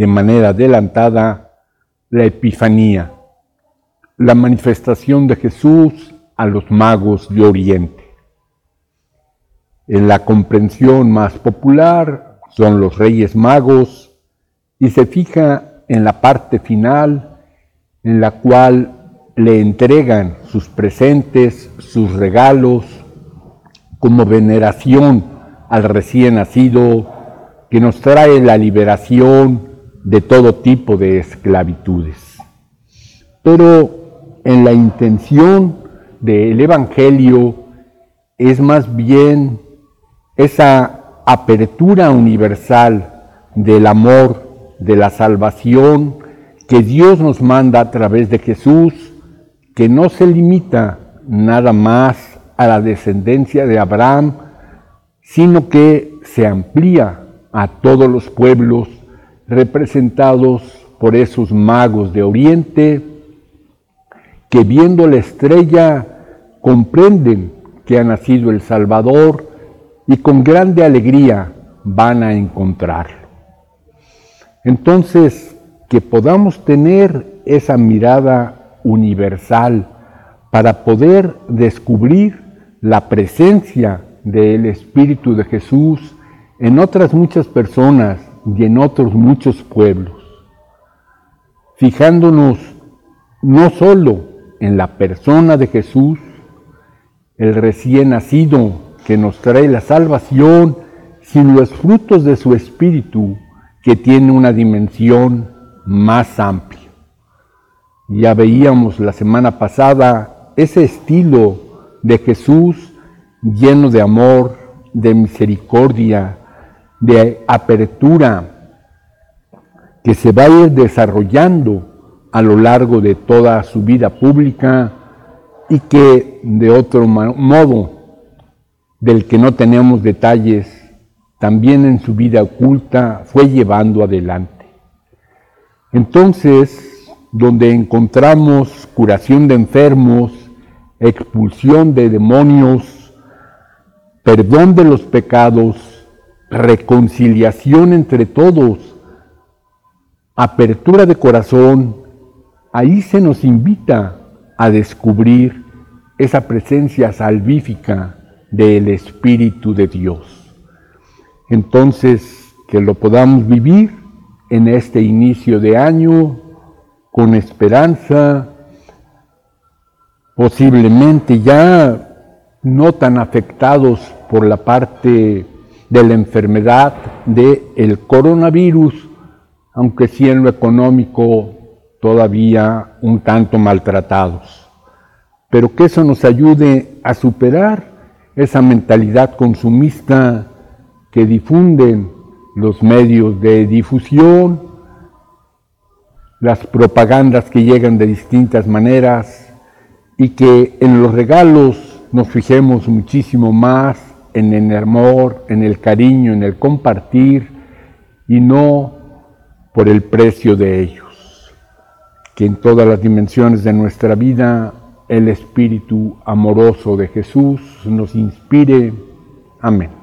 de manera adelantada la Epifanía, la manifestación de Jesús a los magos de Oriente. En la comprensión más popular son los reyes magos y se fija en la parte final en la cual le entregan sus presentes, sus regalos, como veneración al recién nacido que nos trae la liberación, de todo tipo de esclavitudes. Pero en la intención del Evangelio es más bien esa apertura universal del amor, de la salvación que Dios nos manda a través de Jesús, que no se limita nada más a la descendencia de Abraham, sino que se amplía a todos los pueblos representados por esos magos de Oriente que viendo la estrella comprenden que ha nacido el Salvador y con grande alegría van a encontrarlo. Entonces, que podamos tener esa mirada universal para poder descubrir la presencia del Espíritu de Jesús en otras muchas personas y en otros muchos pueblos, fijándonos no solo en la persona de Jesús, el recién nacido que nos trae la salvación, sino los frutos de su espíritu que tiene una dimensión más amplia. Ya veíamos la semana pasada ese estilo de Jesús lleno de amor, de misericordia, de apertura que se va a ir desarrollando a lo largo de toda su vida pública y que de otro modo del que no tenemos detalles, también en su vida oculta fue llevando adelante. Entonces, donde encontramos curación de enfermos, expulsión de demonios, perdón de los pecados, reconciliación entre todos, apertura de corazón, ahí se nos invita a descubrir esa presencia salvífica del Espíritu de Dios. Entonces, que lo podamos vivir en este inicio de año con esperanza, posiblemente ya no tan afectados por la parte de la enfermedad del el coronavirus, aunque sí en lo económico todavía un tanto maltratados. Pero que eso nos ayude a superar esa mentalidad consumista que difunden los medios de difusión, las propagandas que llegan de distintas maneras y que en los regalos nos fijemos muchísimo más en el amor, en el cariño, en el compartir y no por el precio de ellos. Que en todas las dimensiones de nuestra vida el Espíritu amoroso de Jesús nos inspire. Amén.